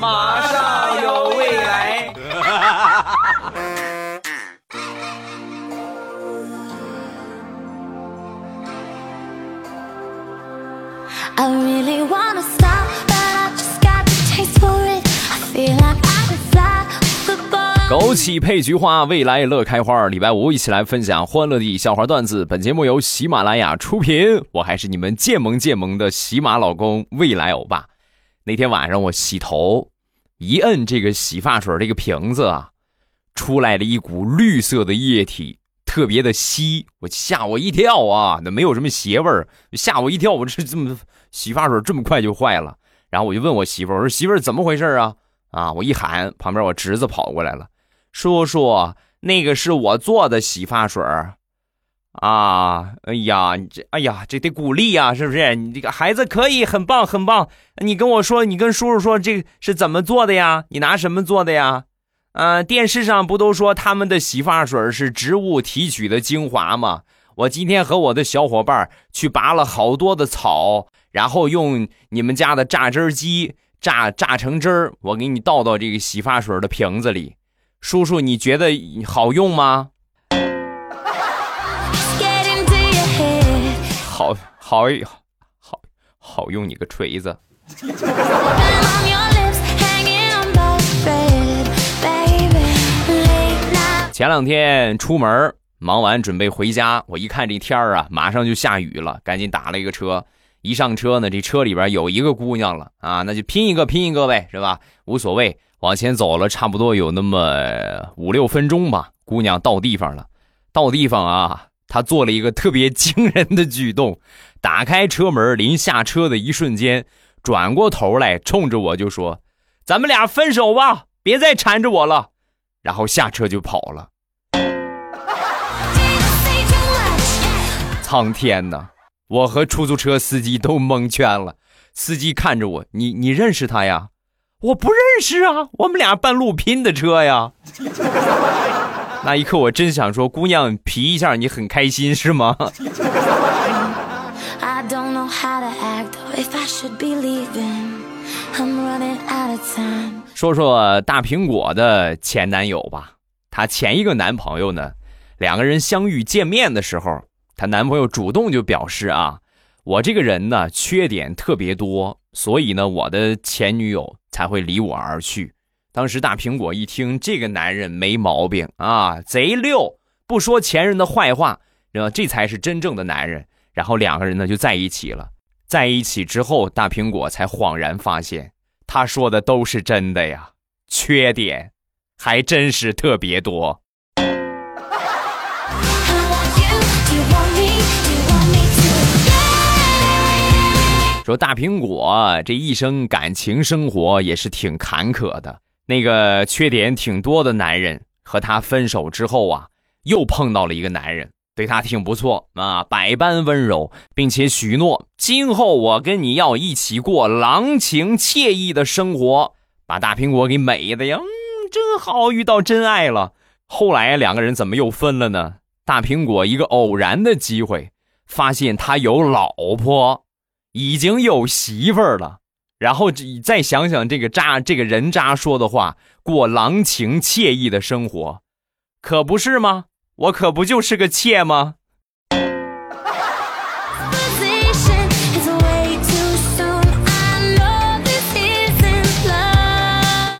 马上有未来。哈哈哈哈哈哈。枸杞配菊花，未来乐开花。礼拜五一起来分享欢乐的笑话段子。本节目由喜马拉雅出品，我还是你们见萌见萌的喜马老公，未来欧巴。那天晚上我洗头，一摁这个洗发水这个瓶子啊，出来了一股绿色的液体，特别的稀，我吓我一跳啊！那没有什么邪味儿，吓我一跳。我这这么洗发水这么快就坏了，然后我就问我媳妇儿，我说媳妇儿怎么回事啊？啊！我一喊，旁边我侄子跑过来了，叔叔，那个是我做的洗发水啊！哎呀，这，哎呀，这得鼓励呀，是不是？你这个孩子可以，很棒，很棒。你跟我说，你跟叔叔说，这是怎么做的呀？你拿什么做的呀？呃，电视上不都说他们的洗发水是植物提取的精华吗？我今天和我的小伙伴去拔了好多的草，然后用你们家的榨汁机榨榨成汁儿，我给你倒到这个洗发水的瓶子里。叔叔，你觉得好用吗？好好好好用你个锤子！前两天出门忙完准备回家，我一看这天儿啊，马上就下雨了，赶紧打了一个车。一上车呢，这车里边有一个姑娘了啊，那就拼一个拼一个呗，是吧？无所谓，往前走了差不多有那么五六分钟吧，姑娘到地方了。到地方啊，她做了一个特别惊人的举动，打开车门，临下车的一瞬间，转过头来冲着我就说：“咱们俩分手吧，别再缠着我了。”然后下车就跑了。苍天呐！我和出租车司机都蒙圈了。司机看着我，你你认识他呀？我不认识啊，我们俩半路拼的车呀。那一刻，我真想说，姑娘皮一下，你很开心是吗？Know how to act or if I should be leaving. I'm running out of time. 说说大苹果的前男友吧。她前一个男朋友呢，两个人相遇见面的时候，她男朋友主动就表示啊，我这个人呢缺点特别多，所以呢我的前女友才会离我而去。当时大苹果一听这个男人没毛病啊，贼溜，不说前任的坏话，这才是真正的男人。然后两个人呢就在一起了。在一起之后，大苹果才恍然发现，他说的都是真的呀，缺点还真是特别多。说大苹果这一生感情生活也是挺坎坷的，那个缺点挺多的男人和他分手之后啊，又碰到了一个男人，对他挺不错啊，百般温柔，并且许诺今后我跟你要一起过郎情惬意的生活，把大苹果给美的呀，嗯，真好，遇到真爱了。后来两个人怎么又分了呢？大苹果一个偶然的机会，发现他有老婆。已经有媳妇儿了，然后这再想想这个渣这个人渣说的话，过郎情惬意的生活，可不是吗？我可不就是个妾吗？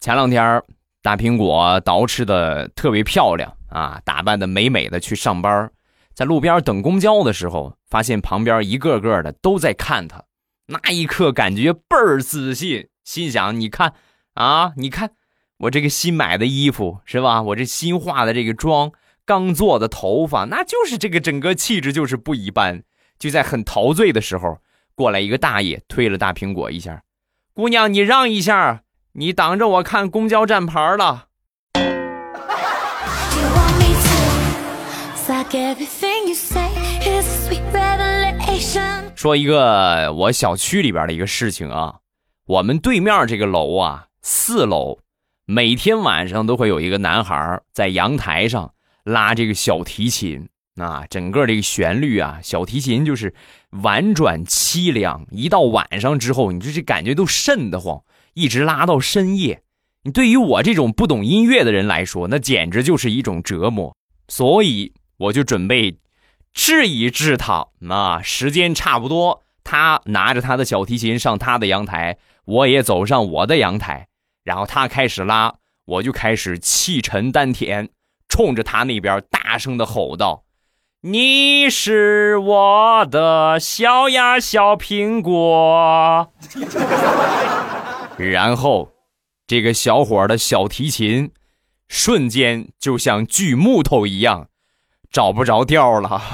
前两天大苹果捯饬的特别漂亮啊，打扮的美美的去上班，在路边等公交的时候，发现旁边一个个的都在看她，那一刻感觉倍儿自信，心想：你看啊，你看我这个新买的衣服是吧？我这新化的这个妆，刚做的头发，那就是这个整个气质就是不一般。就在很陶醉的时候，过来一个大爷推了大苹果一下，姑娘你让一下，你挡着我看公交站牌了。说一个我小区里边的一个事情啊，我们对面这个楼啊，四楼，每天晚上都会有一个男孩在阳台上拉这个小提琴啊，整个这个旋律啊，小提琴就是婉转凄凉。一到晚上之后，你就这感觉都瘆得慌，一直拉到深夜。你对于我这种不懂音乐的人来说，那简直就是一种折磨。所以我就准备治一治他。啊，时间差不多，他拿着他的小提琴上他的阳台，我也走上我的阳台，然后他开始拉，我就开始气沉丹田，冲着他那边大声的吼道：“你是我的小呀小苹果。” 然后。这个小伙的小提琴，瞬间就像锯木头一样，找不着调了。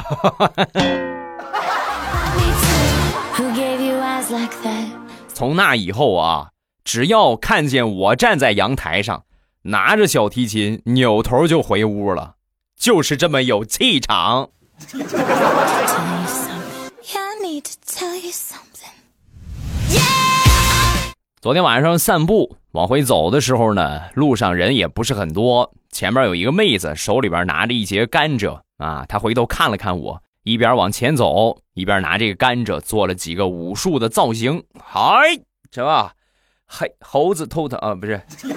从那以后啊，只要看见我站在阳台上，拿着小提琴，扭头就回屋了，就是这么有气场。昨天晚上散步。往回走的时候呢，路上人也不是很多。前面有一个妹子，手里边拿着一节甘蔗啊。她回头看了看我，一边往前走，一边拿这个甘蔗做了几个武术的造型。嗨，是吧？黑猴子偷桃啊，不是，黑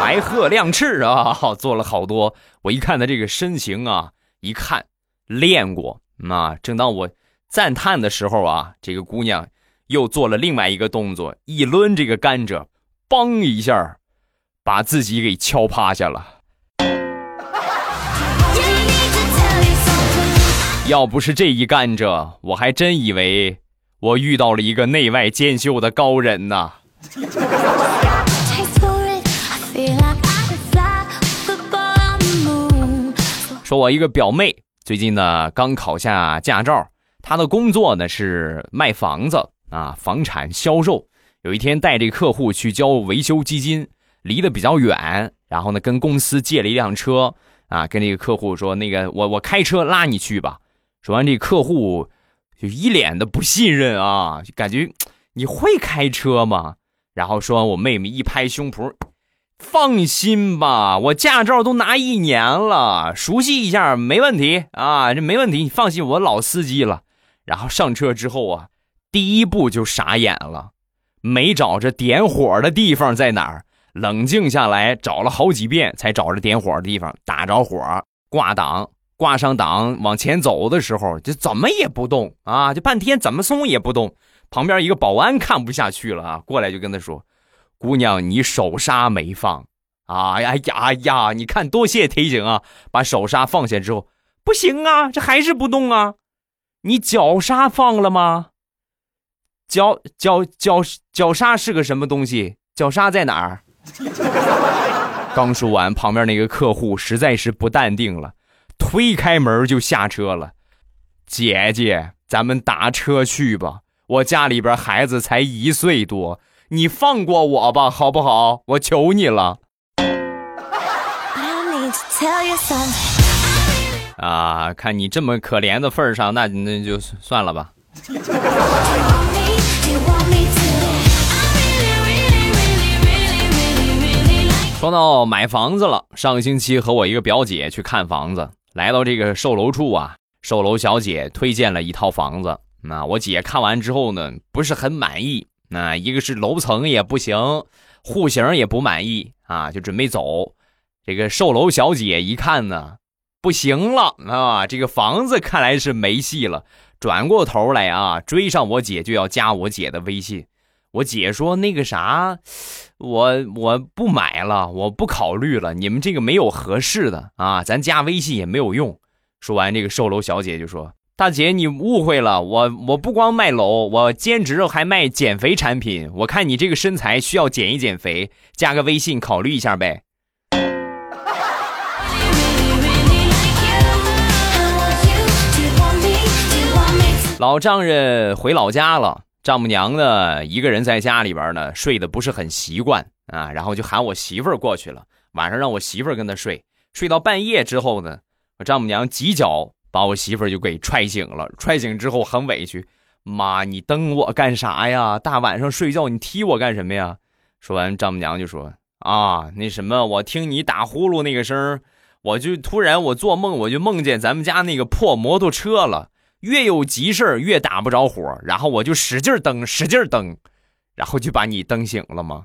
白鹤亮翅啊，做了好多。我一看他这个身形啊，一看练过啊。正当我赞叹的时候啊，这个姑娘又做了另外一个动作，一抡这个甘蔗。嘣一下，把自己给敲趴下了。要不是这一甘蔗，我还真以为我遇到了一个内外兼修的高人呢。说，我一个表妹最近呢刚考下驾照，她的工作呢是卖房子啊，房产销售。有一天带这客户去交维修基金，离得比较远，然后呢跟公司借了一辆车啊，跟这个客户说：“那个我我开车拉你去吧。”说完，这客户就一脸的不信任啊，感觉你会开车吗？然后说，我妹妹一拍胸脯：“放心吧，我驾照都拿一年了，熟悉一下没问题啊，这没问题，你放心，我老司机了。”然后上车之后啊，第一步就傻眼了。没找着点火的地方在哪儿？冷静下来找了好几遍，才找着点火的地方，打着火，挂档，挂上档，往前走的时候就怎么也不动啊！就半天怎么松也不动。旁边一个保安看不下去了啊，过来就跟他说：“姑娘，你手刹没放啊？呀呀呀！你看多谢提醒啊！把手刹放下之后，不行啊，这还是不动啊！你脚刹放了吗？”脚脚脚脚刹是个什么东西？脚刹在哪儿？刚说完，旁边那个客户实在是不淡定了，推开门就下车了。姐姐，咱们打车去吧，我家里边孩子才一岁多，你放过我吧，好不好？我求你了。啊，看你这么可怜的份上，那那就算了吧。说到买房子了，上个星期和我一个表姐去看房子，来到这个售楼处啊，售楼小姐推荐了一套房子。那我姐看完之后呢，不是很满意。那一个是楼层也不行，户型也不满意啊，就准备走。这个售楼小姐一看呢，不行了啊，这个房子看来是没戏了。转过头来啊，追上我姐就要加我姐的微信。我姐说：“那个啥，我我不买了，我不考虑了。你们这个没有合适的啊，咱加微信也没有用。”说完，这个售楼小姐就说：“大姐，你误会了，我我不光卖楼，我兼职还卖减肥产品。我看你这个身材需要减一减肥，加个微信考虑一下呗。”老丈人回老家了。丈母娘呢，一个人在家里边呢，睡得不是很习惯啊，然后就喊我媳妇儿过去了。晚上让我媳妇儿跟他睡，睡到半夜之后呢，我丈母娘几脚把我媳妇儿就给踹醒了。踹醒之后很委屈，妈，你蹬我干啥呀？大晚上睡觉你踢我干什么呀？说完，丈母娘就说啊，那什么，我听你打呼噜那个声我就突然我做梦，我就梦见咱们家那个破摩托车了。越有急事越打不着火，然后我就使劲蹬，使劲蹬，然后就把你蹬醒了吗？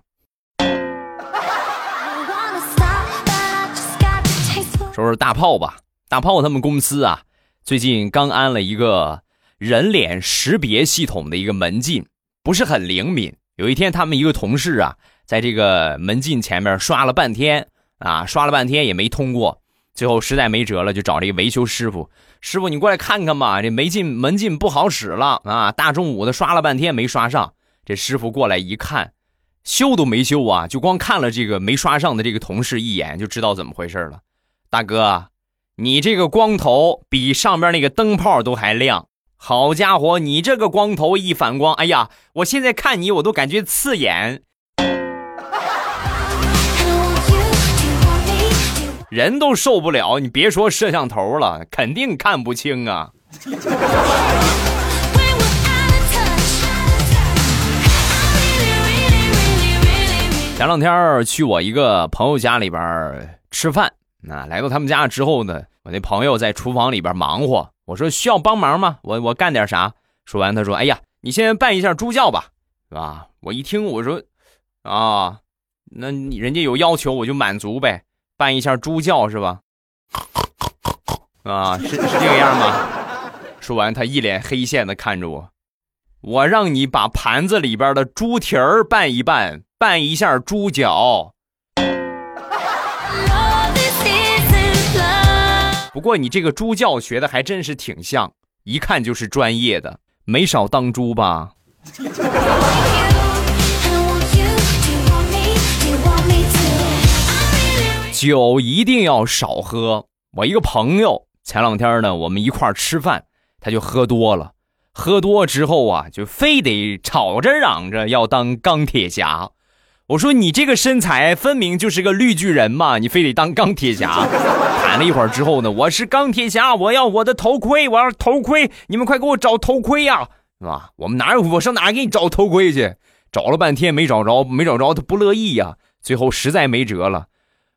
说说大炮吧，大炮他们公司啊，最近刚安了一个人脸识别系统的一个门禁，不是很灵敏。有一天，他们一个同事啊，在这个门禁前面刷了半天啊，刷了半天也没通过，最后实在没辙了，就找这个维修师傅。师傅，你过来看看吧，这门禁门禁不好使了啊！大中午的刷了半天没刷上。这师傅过来一看，修都没修啊，就光看了这个没刷上的这个同事一眼，就知道怎么回事了。大哥，你这个光头比上边那个灯泡都还亮。好家伙，你这个光头一反光，哎呀，我现在看你我都感觉刺眼。人都受不了，你别说摄像头了，肯定看不清啊。前两天去我一个朋友家里边吃饭。那来到他们家之后呢，我那朋友在厨房里边忙活。我说需要帮忙吗？我我干点啥？说完他说：“哎呀，你先办一下猪叫吧，是吧？”我一听我说：“啊，那人家有要求我就满足呗，办一下猪叫是吧？”啊，是是这个样吗？说完他一脸黑线的看着我，我让你把盘子里边的猪蹄儿拌一拌，拌一下猪脚。过你这个猪叫学的还真是挺像，一看就是专业的，没少当猪吧？酒一定要少喝。我一个朋友前两天呢，我们一块儿吃饭，他就喝多了，喝多之后啊，就非得吵着嚷着要当钢铁侠。我说你这个身材分明就是个绿巨人嘛，你非得当钢铁侠？喊了一会儿之后呢，我是钢铁侠，我要我的头盔，我要头盔，你们快给我找头盔呀，是吧？我们哪有我上哪给你找头盔去？找了半天没找着，没找着，他不乐意呀。最后实在没辙了，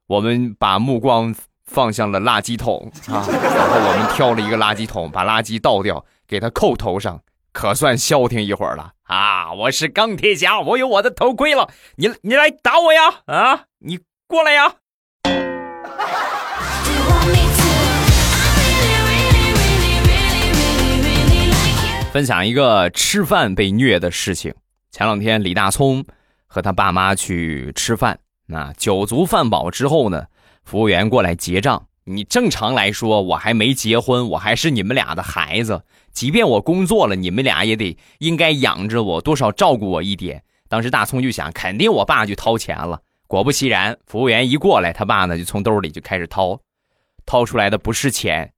我们把目光放向了垃圾桶啊，然后我们挑了一个垃圾桶，把垃圾倒掉，给他扣头上，可算消停一会儿了啊！我是钢铁侠，我有我的头盔了，你你来打我呀？啊，你过来呀！分享一个吃饭被虐的事情。前两天李大聪和他爸妈去吃饭，那酒足饭饱之后呢，服务员过来结账。你正常来说，我还没结婚，我还是你们俩的孩子。即便我工作了，你们俩也得应该养着我，多少照顾我一点。当时大葱就想，肯定我爸就掏钱了。果不其然，服务员一过来，他爸呢就从兜里就开始掏，掏出来的不是钱，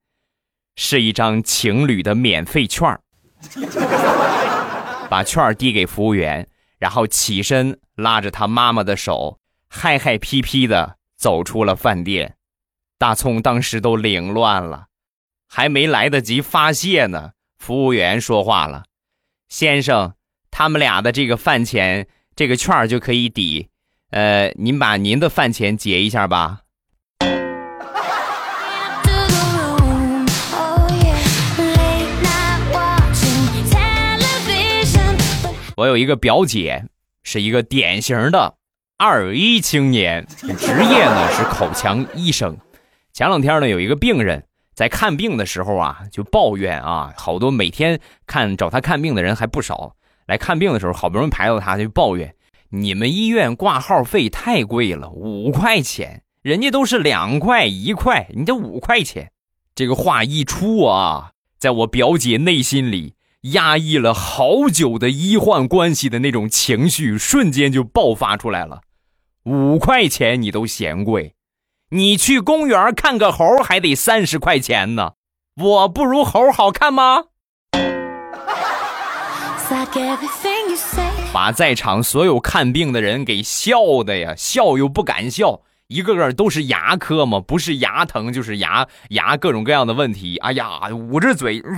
是一张情侣的免费券儿。把券递给服务员，然后起身拉着他妈妈的手，嗨嗨皮皮的走出了饭店。大葱当时都凌乱了，还没来得及发泄呢，服务员说话了：“先生，他们俩的这个饭钱，这个券就可以抵。呃，您把您的饭钱结一下吧。”我有一个表姐，是一个典型的二一青年，职业呢是口腔医生。前两天呢，有一个病人在看病的时候啊，就抱怨啊，好多每天看找他看病的人还不少，来看病的时候好不容易排到他，就抱怨你们医院挂号费太贵了，五块钱，人家都是两块一块，你这五块钱，这个话一出啊，在我表姐内心里。压抑了好久的医患关系的那种情绪，瞬间就爆发出来了。五块钱你都嫌贵，你去公园看个猴还得三十块钱呢。我不如猴好看吗？把在场所有看病的人给笑的呀，笑又不敢笑。一个个都是牙科嘛，不是牙疼就是牙牙各种各样的问题。哎呀，捂着嘴。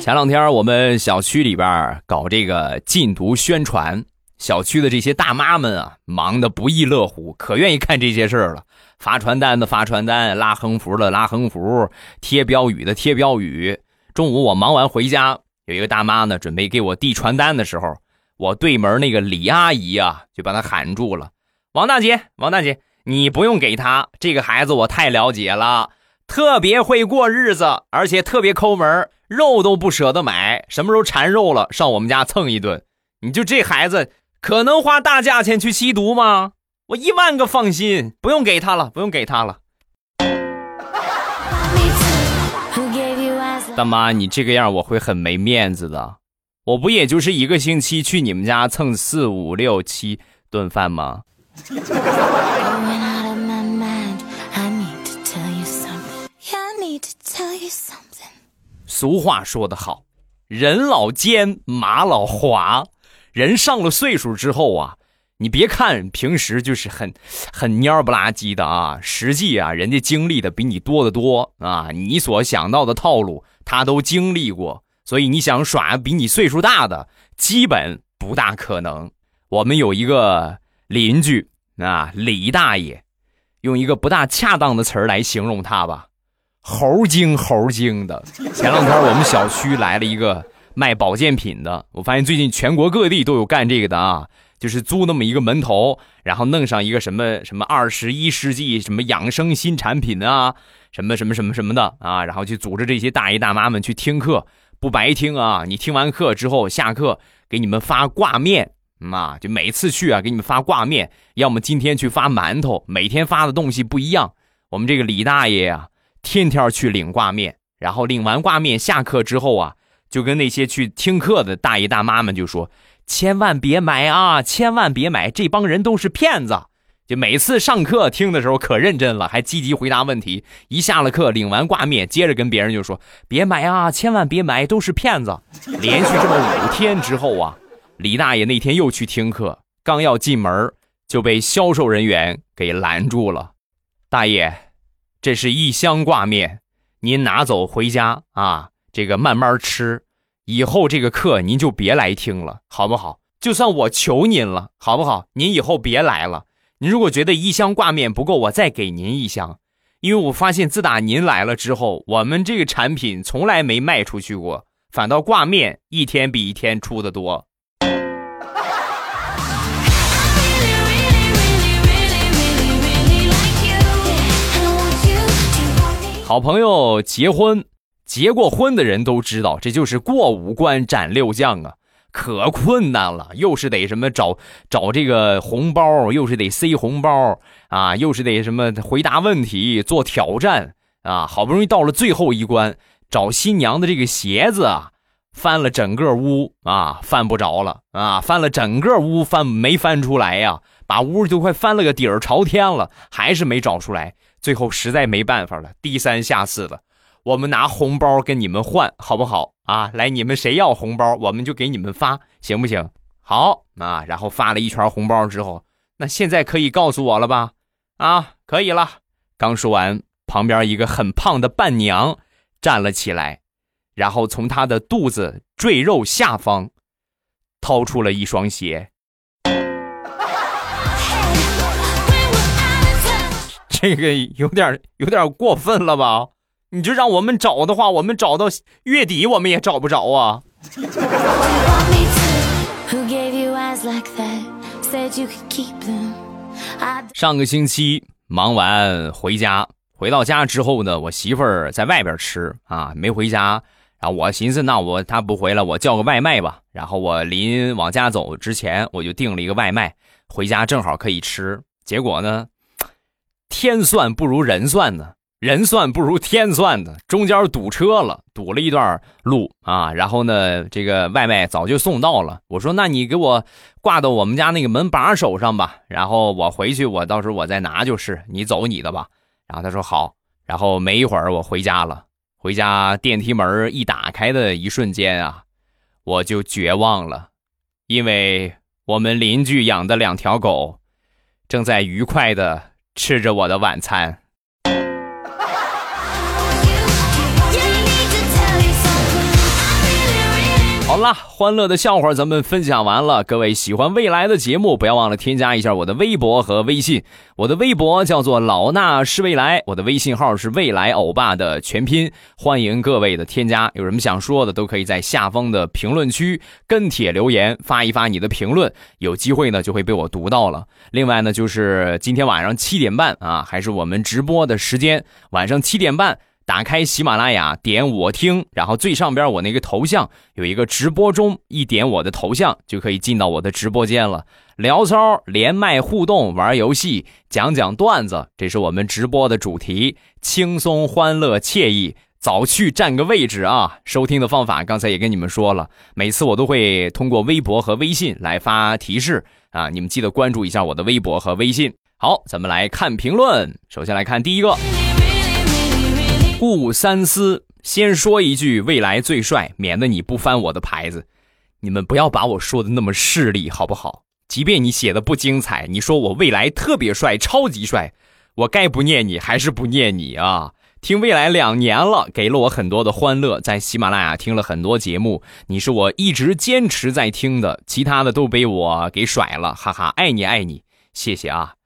前两天我们小区里边搞这个禁毒宣传，小区的这些大妈们啊，忙得不亦乐乎，可愿意看这些事儿了。发传单的发传单，拉横幅的拉横幅，贴标语的贴标语。中午我忙完回家，有一个大妈呢，准备给我递传单的时候，我对门那个李阿姨啊，就把她喊住了：“王大姐，王大姐，你不用给她，这个孩子我太了解了，特别会过日子，而且特别抠门，肉都不舍得买，什么时候馋肉了，上我们家蹭一顿。你就这孩子，可能花大价钱去吸毒吗？”我一万个放心，不用给他了，不用给他了。大妈，你这个样我会很没面子的。我不也就是一个星期去你们家蹭四五六七顿饭吗？俗话说得好，人老奸，马老滑。人上了岁数之后啊。你别看平时就是很很蔫不拉几的啊，实际啊，人家经历的比你多得多啊。你所想到的套路，他都经历过，所以你想耍比你岁数大的，基本不大可能。我们有一个邻居啊，李大爷，用一个不大恰当的词儿来形容他吧，猴精猴精的。前两天我们小区来了一个卖保健品的，我发现最近全国各地都有干这个的啊。就是租那么一个门头，然后弄上一个什么什么二十一世纪什么养生新产品啊，什么什么什么什么的啊，然后去组织这些大爷大妈们去听课，不白听啊！你听完课之后下课给你们发挂面啊，就每次去啊给你们发挂面，要么今天去发馒头，每天发的东西不一样。我们这个李大爷呀，天天去领挂面，然后领完挂面下课之后啊，就跟那些去听课的大爷大妈们就说。千万别买啊！千万别买，这帮人都是骗子。就每次上课听的时候可认真了，还积极回答问题。一下了课，领完挂面，接着跟别人就说：“别买啊，千万别买，都是骗子。”连续这么五天之后啊，李大爷那天又去听课，刚要进门就被销售人员给拦住了。大爷，这是一箱挂面，您拿走回家啊，这个慢慢吃。以后这个课您就别来听了，好不好？就算我求您了，好不好？您以后别来了。您如果觉得一箱挂面不够，我再给您一箱。因为我发现自打您来了之后，我们这个产品从来没卖出去过，反倒挂面一天比一天出的多。好朋友结婚。结过婚的人都知道，这就是过五关斩六将啊，可困难了。又是得什么找找这个红包，又是得塞红包啊，又是得什么回答问题做挑战啊。好不容易到了最后一关，找新娘的这个鞋子啊，翻了整个屋啊，翻不着了啊，翻了整个屋翻没翻出来呀，把屋就快翻了个底儿朝天了，还是没找出来。最后实在没办法了，低三下四的。我们拿红包跟你们换，好不好啊？来，你们谁要红包，我们就给你们发，行不行？好啊。然后发了一圈红包之后，那现在可以告诉我了吧？啊，可以了。刚说完，旁边一个很胖的伴娘站了起来，然后从她的肚子赘肉下方掏出了一双鞋。这个有点有点过分了吧？你就让我们找的话，我们找到月底我们也找不着啊。上个星期忙完回家，回到家之后呢，我媳妇儿在外边吃啊，没回家。然后我寻思，那我她不回来，我叫个外卖吧。然后我临往家走之前，我就订了一个外卖，回家正好可以吃。结果呢，天算不如人算呢。人算不如天算的，中间堵车了，堵了一段路啊。然后呢，这个外卖早就送到了。我说：“那你给我挂到我们家那个门把手上吧。”然后我回去，我到时候我再拿就是。你走你的吧。然后他说好。然后没一会儿我回家了。回家电梯门一打开的一瞬间啊，我就绝望了，因为我们邻居养的两条狗正在愉快的吃着我的晚餐。好了，欢乐的笑话咱们分享完了。各位喜欢未来的节目，不要忘了添加一下我的微博和微信。我的微博叫做老衲是未来，我的微信号是未来欧巴的全拼。欢迎各位的添加，有什么想说的都可以在下方的评论区跟帖留言，发一发你的评论，有机会呢就会被我读到了。另外呢，就是今天晚上七点半啊，还是我们直播的时间，晚上七点半。打开喜马拉雅，点我听，然后最上边我那个头像有一个直播中，一点我的头像就可以进到我的直播间了。聊骚、连麦互动、玩游戏、讲讲段子，这是我们直播的主题，轻松、欢乐、惬意。早去占个位置啊！收听的方法刚才也跟你们说了，每次我都会通过微博和微信来发提示啊，你们记得关注一下我的微博和微信。好，咱们来看评论，首先来看第一个。顾三思，先说一句：未来最帅，免得你不翻我的牌子。你们不要把我说的那么势利，好不好？即便你写的不精彩，你说我未来特别帅，超级帅，我该不念你还是不念你啊？听未来两年了，给了我很多的欢乐，在喜马拉雅听了很多节目，你是我一直坚持在听的，其他的都被我给甩了，哈哈，爱你爱你，谢谢啊，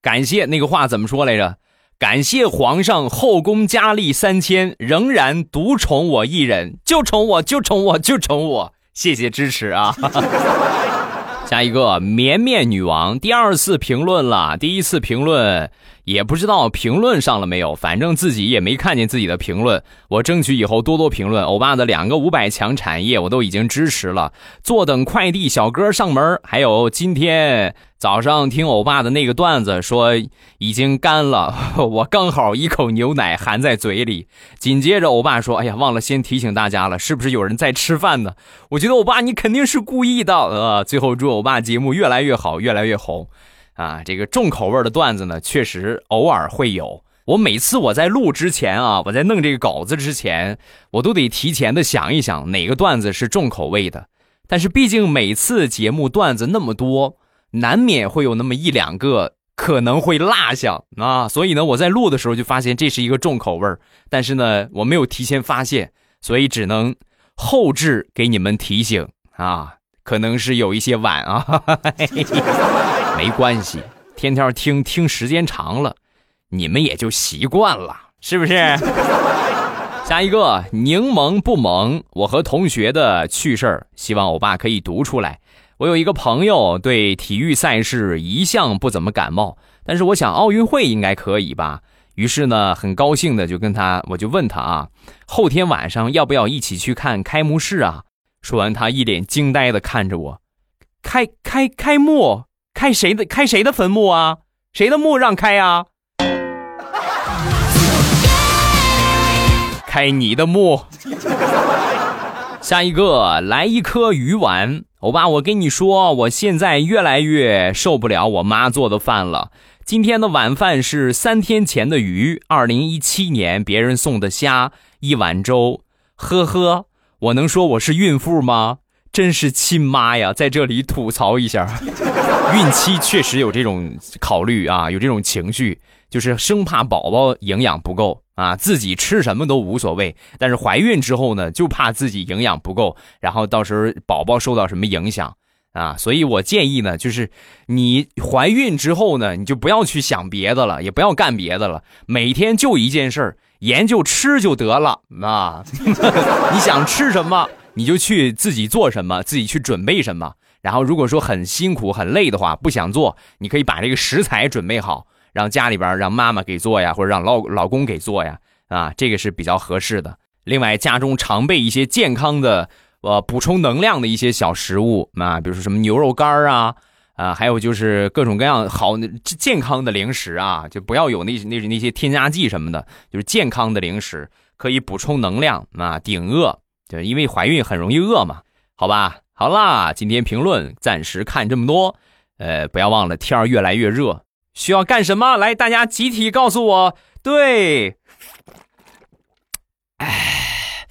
感谢那个话怎么说来着？感谢皇上后宫佳丽三千，仍然独宠我一人，就宠我，就宠我，就宠我。谢谢支持啊！下一个绵绵女王第二次评论了，第一次评论也不知道评论上了没有，反正自己也没看见自己的评论。我争取以后多多评论。欧巴的两个五百强产业我都已经支持了，坐等快递小哥上门，还有今天。早上听欧巴的那个段子，说已经干了，我刚好一口牛奶含在嘴里。紧接着欧巴说：“哎呀，忘了先提醒大家了，是不是有人在吃饭呢？”我觉得欧巴你肯定是故意的，呃。最后祝欧巴节目越来越好，越来越红。啊，这个重口味的段子呢，确实偶尔会有。我每次我在录之前啊，我在弄这个稿子之前，我都得提前的想一想哪个段子是重口味的。但是毕竟每次节目段子那么多。难免会有那么一两个可能会落下啊，所以呢，我在录的时候就发现这是一个重口味儿，但是呢，我没有提前发现，所以只能后置给你们提醒啊，可能是有一些晚啊，没关系，天天听听时间长了，你们也就习惯了，是不是？下一个柠檬不萌，我和同学的趣事儿，希望欧巴可以读出来。我有一个朋友对体育赛事一向不怎么感冒，但是我想奥运会应该可以吧。于是呢，很高兴的就跟他，我就问他啊，后天晚上要不要一起去看开幕式啊？说完，他一脸惊呆的看着我，开开开幕，开谁的开谁的坟墓啊？谁的墓让开啊？开你的墓。下一个，来一颗鱼丸。欧巴，我跟你说，我现在越来越受不了我妈做的饭了。今天的晚饭是三天前的鱼，二零一七年别人送的虾，一碗粥。呵呵，我能说我是孕妇吗？真是亲妈呀，在这里吐槽一下，孕期确实有这种考虑啊，有这种情绪，就是生怕宝宝营养不够。啊，自己吃什么都无所谓，但是怀孕之后呢，就怕自己营养不够，然后到时候宝宝受到什么影响啊？所以我建议呢，就是你怀孕之后呢，你就不要去想别的了，也不要干别的了，每天就一件事儿，研究吃就得了啊。你想吃什么，你就去自己做什么，自己去准备什么。然后如果说很辛苦很累的话，不想做，你可以把这个食材准备好。让家里边让妈妈给做呀，或者让老老公给做呀，啊，这个是比较合适的。另外，家中常备一些健康的，呃，补充能量的一些小食物啊，比如说什么牛肉干啊，啊，还有就是各种各样好健康的零食啊，就不要有那那那些添加剂什么的，就是健康的零食可以补充能量啊，顶饿。就因为怀孕很容易饿嘛，好吧？好啦，今天评论暂时看这么多，呃，不要忘了天儿越来越热。需要干什么？来，大家集体告诉我。对，哎，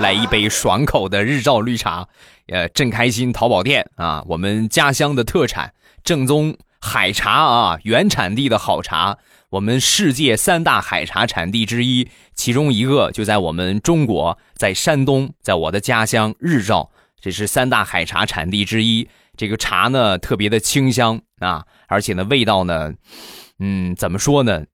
来一杯爽口的日照绿茶，呃，正开心。淘宝店啊，我们家乡的特产，正宗海茶啊，原产地的好茶。我们世界三大海茶产地之一，其中一个就在我们中国，在山东，在我的家乡日照，这是三大海茶产地之一。这个茶呢，特别的清香啊，而且呢，味道呢，嗯，怎么说呢？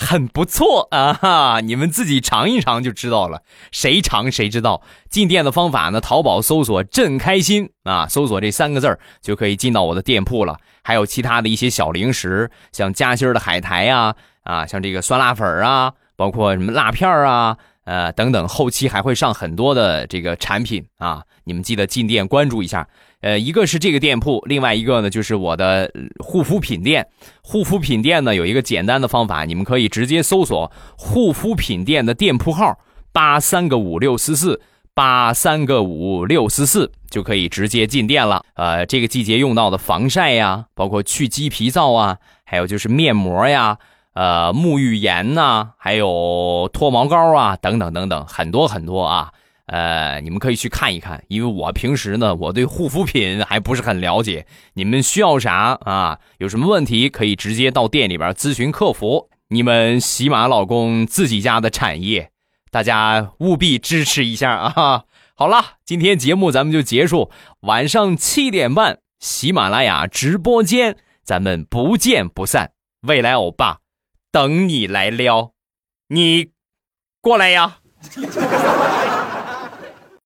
很不错啊哈，你们自己尝一尝就知道了。谁尝谁知道。进店的方法呢？淘宝搜索“朕开心”啊，搜索这三个字就可以进到我的店铺了。还有其他的一些小零食，像夹心的海苔呀，啊，像这个酸辣粉儿啊，包括什么辣片儿啊，呃等等。后期还会上很多的这个产品啊，你们记得进店关注一下。呃，一个是这个店铺，另外一个呢就是我的护肤品店。护肤品店呢有一个简单的方法，你们可以直接搜索护肤品店的店铺号八三个五六四四八三个五六四四，就可以直接进店了。呃，这个季节用到的防晒呀，包括去鸡皮皂啊，还有就是面膜呀，呃，沐浴盐呐，还有脱毛膏啊，等等等等，很多很多啊。呃，你们可以去看一看，因为我平时呢，我对护肤品还不是很了解。你们需要啥啊？有什么问题可以直接到店里边咨询客服。你们喜马老公自己家的产业，大家务必支持一下啊！好了，今天节目咱们就结束，晚上七点半喜马拉雅直播间，咱们不见不散。未来欧巴，等你来撩，你过来呀！